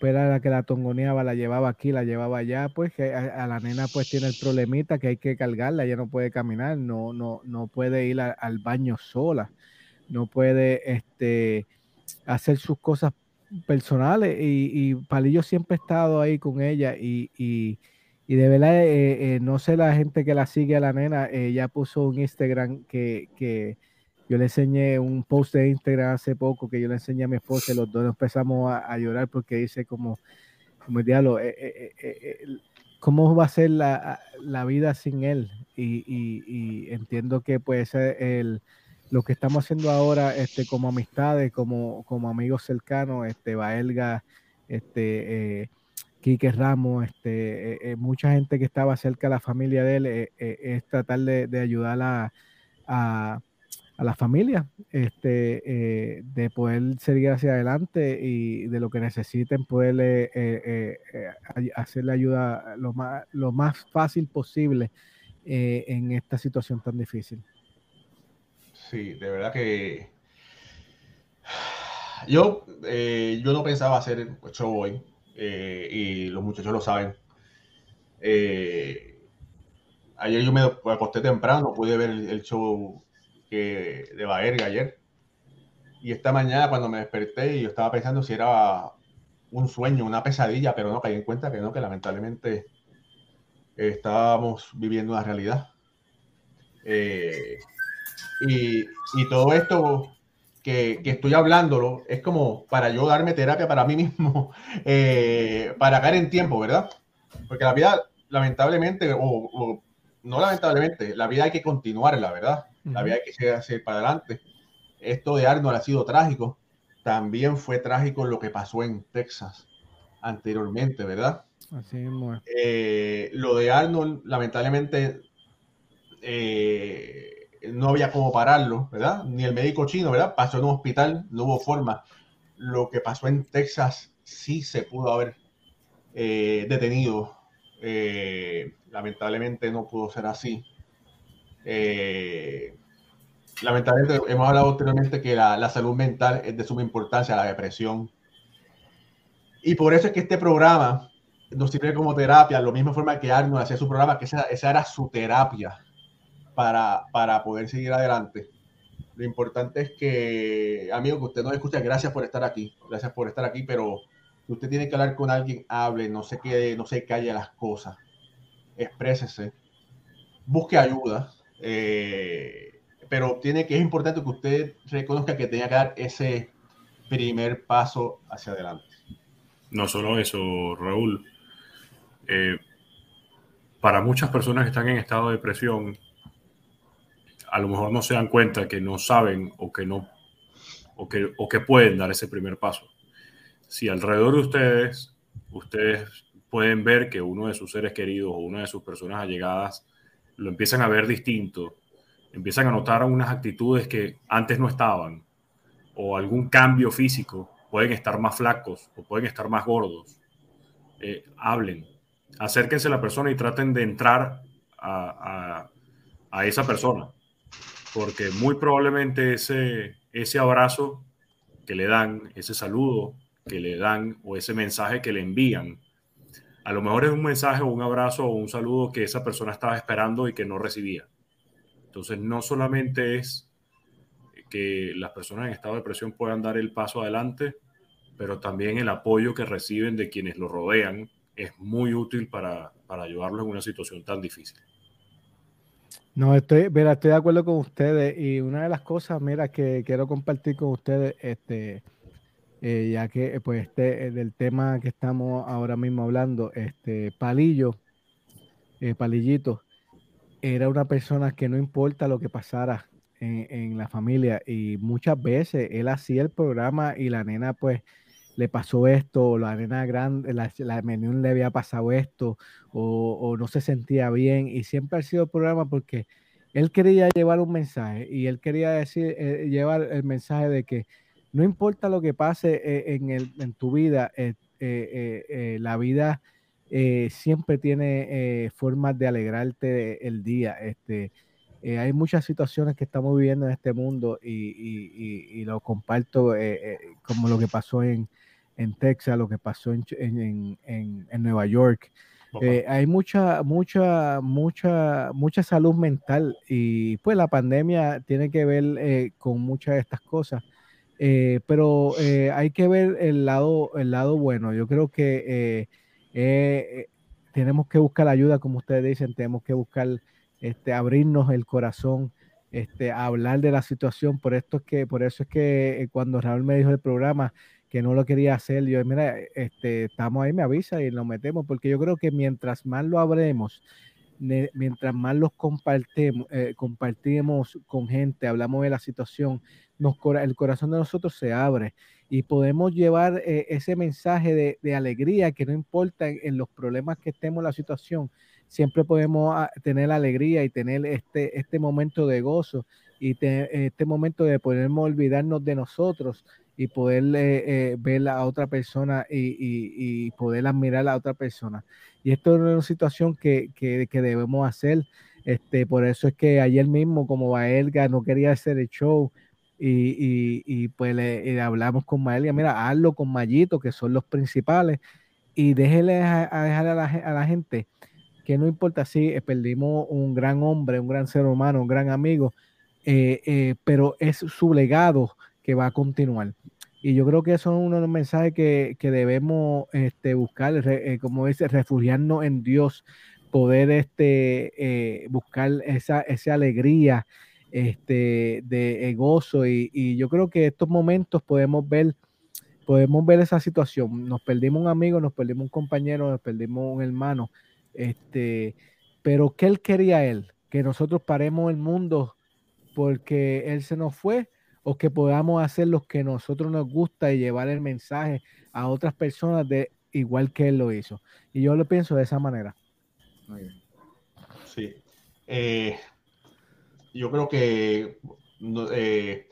era la que la tongoneaba, la llevaba aquí, la llevaba allá, pues que a, la nena pues tiene el problemita que hay que cargarla, ella no puede caminar, no, no, no puede ir al baño sola, no puede este, hacer sus cosas personales y, Palillo siempre ha estado ahí con ella y, y, de verdad eh, eh, no sé la gente que la sigue a la nena, ella puso un Instagram que, que yo le enseñé un post de Instagram hace poco que yo le enseñé a mi esposa y los dos empezamos a, llorar porque dice como, como el diablo, eh, eh, eh, ¿cómo va a ser la, vida sin él? Y, entiendo que pues el, lo que estamos haciendo ahora este, como amistades, como, como amigos cercanos, este, Baelga, este, Quique Ramos, este, mucha gente que estaba cerca de la familia de él, es tratar de, ayudar a la familia, este, eh, de poder seguir hacia adelante y de lo que necesiten poder eh, hacerle ayuda lo más, fácil posible en esta situación tan difícil. Sí, de verdad que yo, yo no pensaba hacer show hoy y los muchachos lo saben. ayer yo me acosté temprano, pude ver el show de Baerga ayer. Y esta mañana cuando me desperté yo estaba pensando si era un sueño, una pesadilla, pero no caí en cuenta que no, que lamentablemente estábamos viviendo una realidad. Eh, y, y, todo esto que, que, estoy hablándolo es como para yo darme terapia para mí mismo, eh, para caer en tiempo, ¿verdad? Porque la vida, lamentablemente, o, no lamentablemente, la vida hay que continuarla, ¿verdad? La vida hay que hacer para adelante. Esto de Arnold ha sido trágico. También fue trágico lo que pasó en Texas anteriormente, ¿verdad? Así es. Eh, lo de Arnold, lamentablemente, eh, no había cómo pararlo, ¿verdad? Ni el médico chino, ¿verdad? Pasó en un hospital, no hubo forma. Lo que pasó en Texas sí se pudo haber eh, detenido. lamentablemente no pudo ser así. Eh, lamentablemente hemos hablado anteriormente que la, salud mental es de suma importancia, la depresión. Y por eso es que este programa nos sirve como terapia, lo mismo forma que Arnold hacía su programa, que esa, era su terapia para, para poder seguir adelante. Lo importante es que, amigo, que usted nos escucha, gracias por estar aquí, gracias por estar aquí, pero usted tiene que hablar con alguien, hable, no se quede, no se calle las cosas, exprésese, busque ayuda, eh, pero tiene que es importante que usted reconozca que tenga que dar ese primer paso hacia adelante. No solo eso, Raúl. Eh, para muchas personas que están en estado de depresión, a lo mejor no se dan cuenta que no saben o que no o que, o que pueden dar ese primer paso. Si alrededor de ustedes, ustedes pueden ver que uno de sus seres queridos o una de sus personas allegadas lo empiezan a ver distinto, empiezan a notar unas actitudes que antes no estaban, o algún cambio físico, pueden estar más flacos o pueden estar más gordos, eh, hablen, acérquense a la persona y traten de entrar a, a, esa persona, porque muy probablemente ese, ese abrazo que le dan, ese saludo que le dan o ese mensaje que le envían, a lo mejor es un mensaje o un abrazo o un saludo que esa persona estaba esperando y que no recibía. Entonces, no solamente es que las personas en estado de depresión puedan dar el paso adelante, pero también el apoyo que reciben de quienes lo rodean es muy útil para, para ayudarlos en una situación tan difícil. No, estoy, mira, estoy de acuerdo con ustedes y una de las cosas, mira, que quiero compartir con ustedes, este, eh, ya que pues este, eh, del tema que estamos ahora mismo hablando, este Palillo, eh, Palillito, era una persona que no importa lo que pasara en, la familia y muchas veces él hacía el programa y la nena pues le pasó esto, la nena grande, la, la le había pasado esto o, no se sentía bien y siempre ha sido el programa porque él quería llevar un mensaje y él quería decir, llevar el mensaje de que no importa lo que pase eh, en, el, en tu vida, eh, eh, la vida siempre tiene formas de alegrarte el día. Este, hay muchas situaciones que estamos viviendo en este mundo y, lo comparto como lo que pasó en, Texas, lo que pasó en, Nueva York. hay mucha, mucha, mucha, mucha salud mental y pues la pandemia tiene que ver con muchas de estas cosas. Eh, pero eh, hay que ver el lado, el lado bueno. Yo creo que eh, tenemos que buscar ayuda, como ustedes dicen, tenemos que buscar este, abrirnos el corazón, este, hablar de la situación. Por esto es que, por eso es que cuando Raúl me dijo el programa que no lo quería hacer, yo mira, este, estamos ahí, me avisa y lo metemos, porque yo creo que mientras más lo abremos, mientras más los compartimos, compartimos con gente, hablamos de la situación, el corazón de nosotros se abre y podemos llevar eh, ese mensaje de, alegría que no importa en, los problemas que estemos en la situación, siempre podemos ah, tener alegría y tener este, este momento de gozo y este momento de podernos olvidarnos de nosotros y poder eh, ver a otra persona y, poder admirar a otra persona. Y esto es una situación que, debemos hacer. Este, por eso es que ayer mismo, como Baelga no quería hacer el show, y, pues le, hablamos con Maelga, mira, hazlo con Mayito, que son los principales, y déjele a, dejar a la, gente que no importa si eh, perdimos un gran hombre, un gran ser humano, un gran amigo, eh, eh, pero es su legado que va a continuar. Y yo creo que eso es uno de los mensajes que, debemos este, buscar, como dice, refugiarnos en Dios, poder este, buscar esa, alegría este, de gozo. Y, y, yo creo que estos momentos podemos ver podemos ver esa situación. Nos perdimos un amigo, nos perdimos un compañero, nos perdimos un hermano. Este, pero ¿qué él quería él? Que nosotros paremos el mundo porque él se nos fue o que podamos hacer lo que nosotros nos gusta y llevar el mensaje a otras personas de igual que él lo hizo. Y yo lo pienso de esa manera. Sí. Eh, yo creo que eh,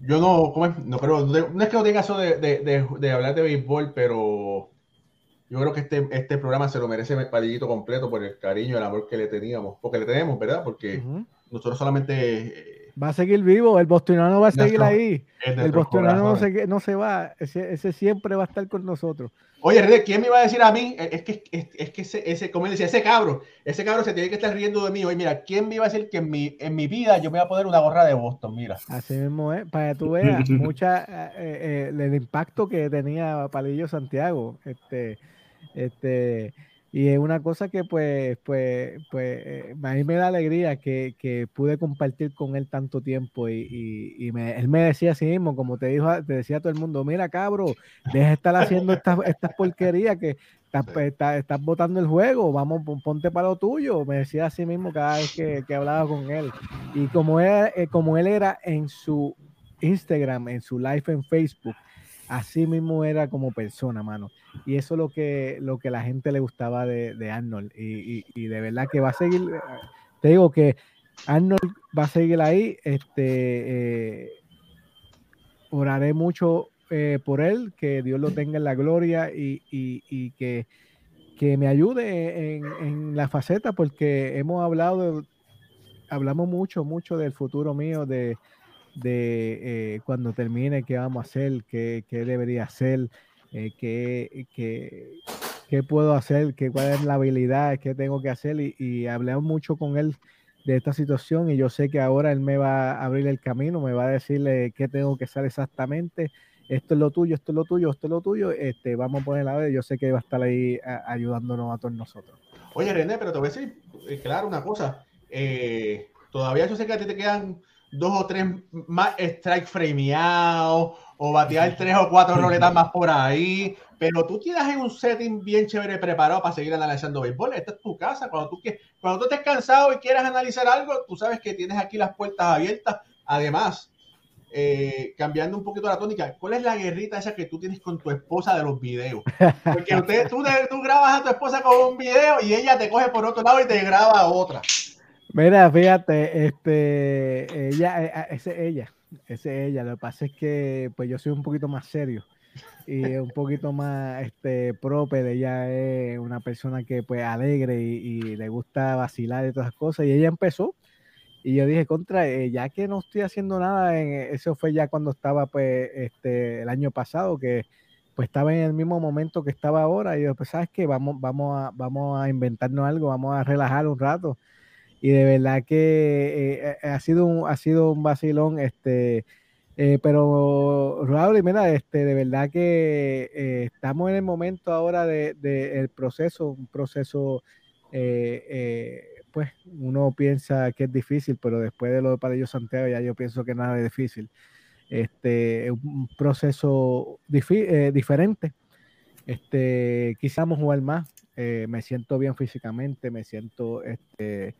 yo no, no creo, no es que no tenga eso de, de, de, hablar de béisbol, pero yo creo que este, este programa se lo merece el palillito completo por el cariño el amor que le teníamos, porque le tenemos, ¿verdad? Porque nosotros solamente... Eh, va a seguir vivo, el bostonano va a seguir ahí. El bostonano no se, no se va, ese, ese siempre va a estar con nosotros. Oye, Rede, ¿quién me iba a decir a mí? Es que, es, que ese, ese, como él decía, ese cabro, ese cabro se tiene que estar riendo de mí. Oye, mira, ¿quién me iba a decir que en mi, en mi vida yo me voy a poner una gorra de Boston? Mira. Así mismo es, para que tú veas mucha, eh, eh, el impacto que tenía Palillo Santiago. Este, este, y es una cosa que pues, pues, pues, eh, a mí me da alegría que, que pude compartir con él tanto tiempo y, y, me, él me decía así mismo, como te dijo, te decía todo el mundo, mira cabro, deja de estar haciendo estas, estas porquerías que estás, pues, estás, botando el juego, vamos, ponte para lo tuyo, me decía así mismo cada vez que, que hablaba con él. Y como él, eh, como él era en su Instagram, en su live en Facebook, así mismo era como persona, mano. Y eso es lo que, lo que la gente le gustaba de, Arnold. Y, de verdad que va a seguir, te digo que Arnold va a seguir ahí. Este, eh, oraré mucho eh, por él, que Dios lo tenga en la gloria y, que, que, me ayude en, en, la faceta, porque hemos hablado, hablamos mucho, mucho del futuro mío, de, de cuando termine, qué vamos a hacer, qué, qué debería hacer eh, qué, qué, puedo hacer, qué, cuál es la habilidad, qué tengo que hacer. Y, y hablé mucho con él de esta situación y yo sé que ahora él me va a abrir el camino, me va a decirle qué tengo que hacer exactamente. Esto es lo tuyo, esto es lo tuyo, esto es lo tuyo. Este, vamos a poner la vez. Yo sé que va a estar ahí ayudándonos a todos nosotros. Oye, René, pero te voy a decir, eh, claro, una cosa. Eh, todavía yo sé que a ti te quedan dos o tres más strike frameados o batear tres o cuatro roletas más por ahí, pero tú tienes un setting bien chévere preparado para seguir analizando béisbol. Esta es tu casa. Cuando tú, cuando tú estés cansado y quieras analizar algo, tú sabes que tienes aquí las puertas abiertas. Además, eh, cambiando un poquito la tónica, ¿cuál es la guerrita esa que tú tienes con tu esposa de los videos? Porque usted, tú, tú grabas a tu esposa con un video y ella te coge por otro lado y te graba otra. Mira, fíjate, este, ella, eh, ese es ella, ese es ella. Lo que pasa es que, pues, yo soy un poquito más serio y un poquito más, este, propio. Ella es una persona que, pues, alegre y, le gusta vacilar y todas cosas. Y ella empezó y yo dije, contra, eh, ya que no estoy haciendo nada, en, eso fue ya cuando estaba, pues, este, el año pasado, que, pues, estaba en el mismo momento que estaba ahora. Y yo, pues, ¿sabes qué? Vamos, vamos a, vamos a inventarnos algo, vamos a relajar un rato y de verdad que eh, eh, ha, sido un, ha sido un vacilón, este, eh, pero Raúl, mira, este, de verdad que estamos en el momento ahora de, el proceso, un proceso, pues uno piensa que es difícil, pero después de lo de Padillo Santiago ya yo pienso que nada es difícil. Este, un proceso diferente. Este, quizás jugar más. me siento bien físicamente, me siento este,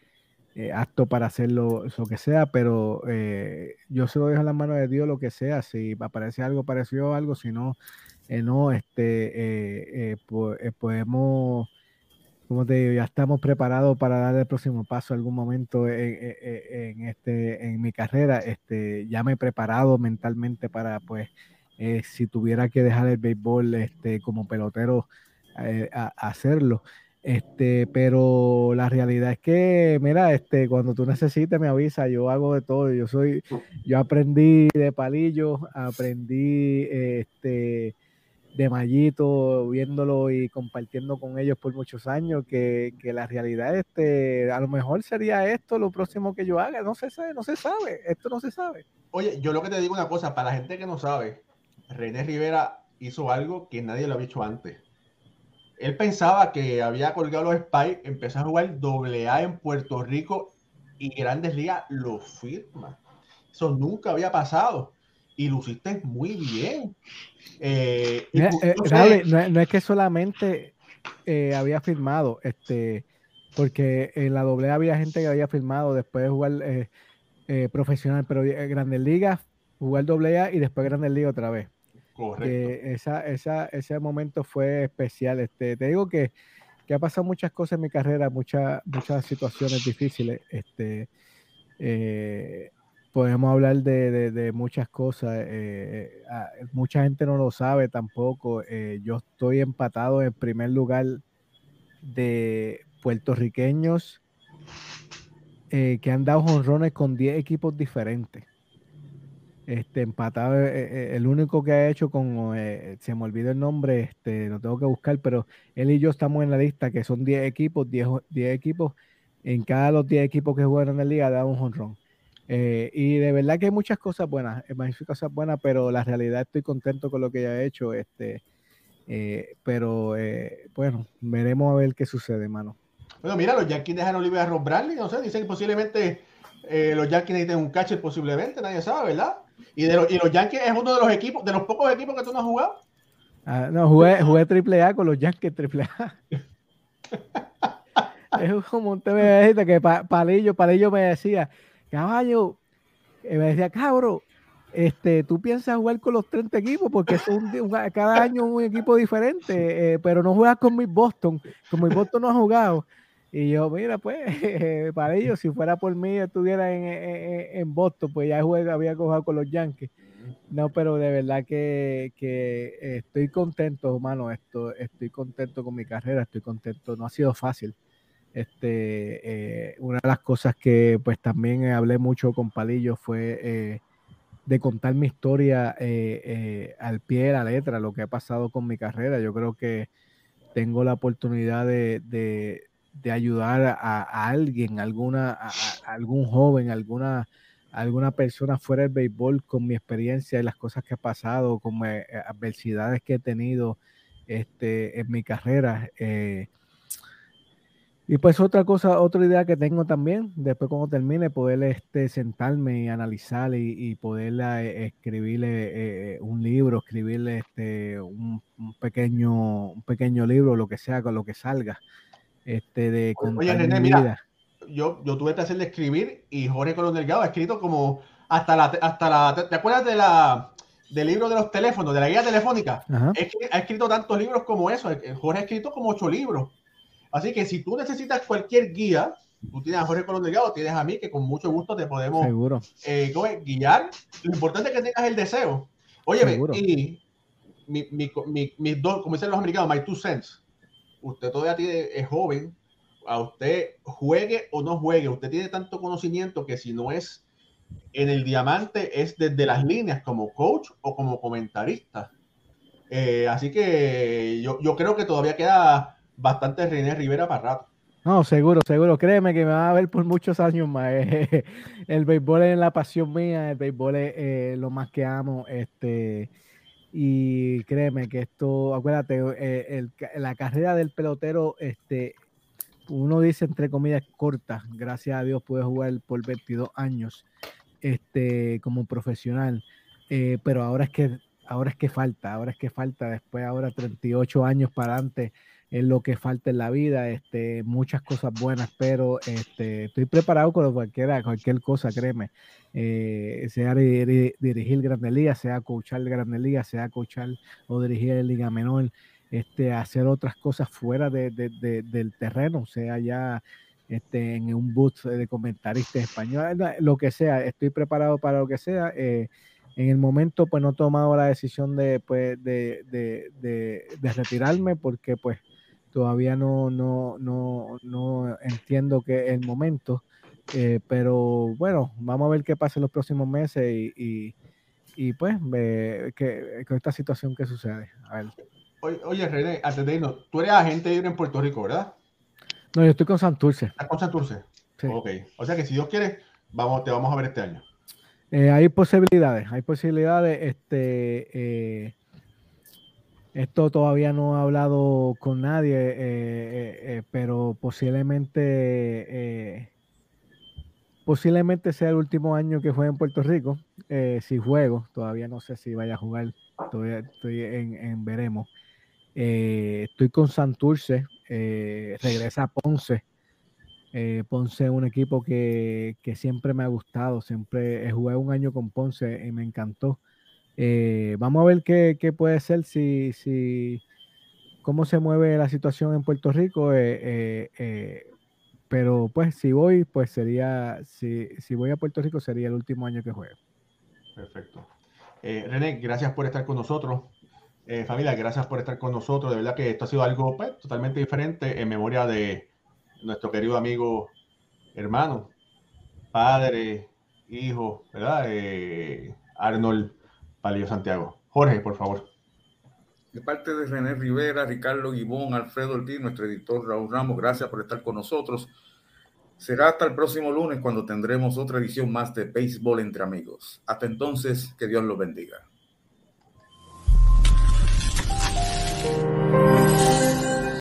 eh, apto para hacer lo, que sea, pero eh, yo se lo dejo en las manos de Dios lo que sea, si aparece algo parecido algo, si no, eh, no, este, podemos, como te digo, ya estamos preparados para dar el próximo paso algún momento en, este, en mi carrera. Este, ya me he preparado mentalmente para, pues, eh, si tuviera que dejar el béisbol este, como pelotero, eh, a, hacerlo. Este, pero la realidad es que, mira, este, cuando tú necesites me avisa, yo hago de todo. Yo soy, yo aprendí de palillo, aprendí este, de mallito, viéndolo y compartiendo con ellos por muchos años, que, que, la realidad, este, a lo mejor sería esto lo próximo que yo haga. No se sabe, no se sabe, esto no se sabe. Oye, yo lo que te digo una cosa, para la gente que no sabe, René Rivera hizo algo que nadie lo había hecho antes él pensaba que había colgado los Spikes, empezó a jugar doble A en Puerto Rico y Grandes Ligas lo firma. Eso nunca había pasado y lo hiciste muy bien. Eh, eh, no, es que solamente eh, había firmado, este, porque en la doble A había gente que había firmado después de jugar profesional, pero Grandes Ligas, jugar doble A y después Grandes Ligas otra vez. Correcto. esa, esa, ese momento fue especial. Este, te digo que, ha pasado muchas cosas en mi carrera, muchas, muchas situaciones difíciles. Este, eh, podemos hablar de, muchas cosas. Eh, ah, mucha gente no lo sabe tampoco. Eh, yo estoy empatado en primer lugar de puertorriqueños que han dado honrones con 10 equipos diferentes este, empatado, eh, eh, el único que ha hecho con, eh, se me olvidó el nombre, este, lo tengo que buscar, pero él y yo estamos en la lista, que son 10 equipos, 10, 10 equipos, en cada los 10 equipos que juegan en la liga da un honrón. y de verdad que hay muchas cosas buenas, muchas cosas buenas, pero la realidad estoy contento con lo que ha hecho, este, pero bueno, veremos a ver qué sucede, mano. Bueno, mira, los Yankees dejaron libre a Rob Bradley, no sé, dicen que posiblemente los Yankees necesitan un catcher posiblemente, nadie sabe, ¿verdad? Y, de y los Yankees es uno de los equipos, de los pocos equipos que tú no has jugado. Ah, no, jugué, jugué triple A con los Yankees triple A. es como un tema que Palillo, Palillo me decía, caballo, me decía, cabro, este, tú piensas jugar con los 30 equipos porque son cada año un equipo diferente, eh, pero no juegas con mi Boston, como mi Boston no ha jugado. Y yo, mira, pues, para ellos, si fuera por mí, estuviera en, en, Boston, pues ya juega, había jugado con los Yankees. No, pero de verdad que, que estoy contento, hermano. Esto, estoy contento con mi carrera, estoy contento. No ha sido fácil. Este, eh, una de las cosas que pues también hablé mucho con Palillo fue eh, de contar mi historia eh, al pie de la letra, lo que ha pasado con mi carrera. Yo creo que tengo la oportunidad de, de ayudar a, alguien, alguna, a, algún joven, alguna, alguna persona fuera del béisbol con mi experiencia y las cosas que he pasado, con eh, adversidades que he tenido este, en mi carrera. Eh, y pues otra cosa, otra idea que tengo también, después cuando termine, poder este, sentarme y analizar y, poder eh, escribirle un libro, escribirle este, un, un, pequeño, un pequeño libro, lo que sea, con lo que salga este, de Oye, René, mira, yo, yo tuve que hacerle escribir y Jorge Colón Delgado ha escrito como hasta la, hasta la, ¿te acuerdas de la, del libro de los teléfonos, de la guía telefónica? Ha escrito tantos libros como eso, Jorge ha escrito como ocho libros. Así que si tú necesitas cualquier guía, tú tienes a Jorge Colón Delgado, tienes a mí, que con mucho gusto te podemos Seguro. Eh, guiar. Lo importante es que tengas el deseo. Oye, y mi, mi, mis dos, como dicen los americanos, my two cents usted todavía es joven, a usted juegue o no juegue, usted tiene tanto conocimiento que si no es en el diamante, es desde las líneas como coach o como comentarista. Eh, así que yo, yo, creo que todavía queda bastante René Rivera para rato. No, seguro, seguro. Créeme que me va a ver por muchos años más. el béisbol es la pasión mía, el béisbol es eh, lo más que amo. Este, y créeme que esto, acuérdate, eh, la carrera del pelotero, este, uno dice entre comillas corta, gracias a Dios pude jugar por 22 años este, como profesional, eh, pero ahora es que ahora es que falta, ahora es que falta, después ahora 38 años para adelante es lo que falta en la vida, este, muchas cosas buenas, pero este, estoy preparado con cualquiera, cualquier cosa, créeme, eh, sea dirigir Grande Liga, sea coachar Grande Liga, sea coachar o dirigir Liga Menor, este, hacer otras cosas fuera de, del terreno, sea ya este, en un booth de comentarista español, lo que sea, estoy preparado para lo que sea. Eh, en el momento, pues no he tomado la decisión de, pues, de, de, retirarme porque pues todavía no, no, no, no entiendo que es el momento. Eh, pero bueno, vamos a ver qué pasa en los próximos meses y, y, pues que, con esta situación que sucede. Oye, René, antes de irnos, tú eres agente en Puerto Rico, ¿verdad? No, yo estoy con Santurce. ¿Estás con Santurce? Sí. Ok. O sea que si Dios quiere, vamos, te vamos a ver este año. Eh, hay posibilidades, hay posibilidades. Este, eh, esto todavía no he hablado con nadie, eh, pero posiblemente posiblemente sea el último año que juegue en Puerto Rico. si juego, todavía no sé si vaya a jugar, todavía estoy en, veremos. estoy con Santurce, regresa a Ponce. Ponce es un equipo que, que, siempre me ha gustado, siempre jugué un año con Ponce y me encantó. Eh, vamos a ver qué, puede ser si, si cómo se mueve la situación en Puerto Rico. Eh, eh, pero pues si voy, pues sería, si, si, voy a Puerto Rico sería el último año que juego. Perfecto. René, gracias por estar con nosotros. familia, gracias por estar con nosotros. De verdad que esto ha sido algo pues, totalmente diferente en memoria de nuestro querido amigo, hermano, padre, hijo, ¿verdad? Arnold Palio Santiago. Jorge, por favor. De parte de René Rivera, Ricardo Guibón, Alfredo Ortiz, nuestro editor Raúl Ramos, gracias por estar con nosotros. Será hasta el próximo lunes cuando tendremos otra edición más de Béisbol entre amigos. Hasta entonces, que Dios los bendiga.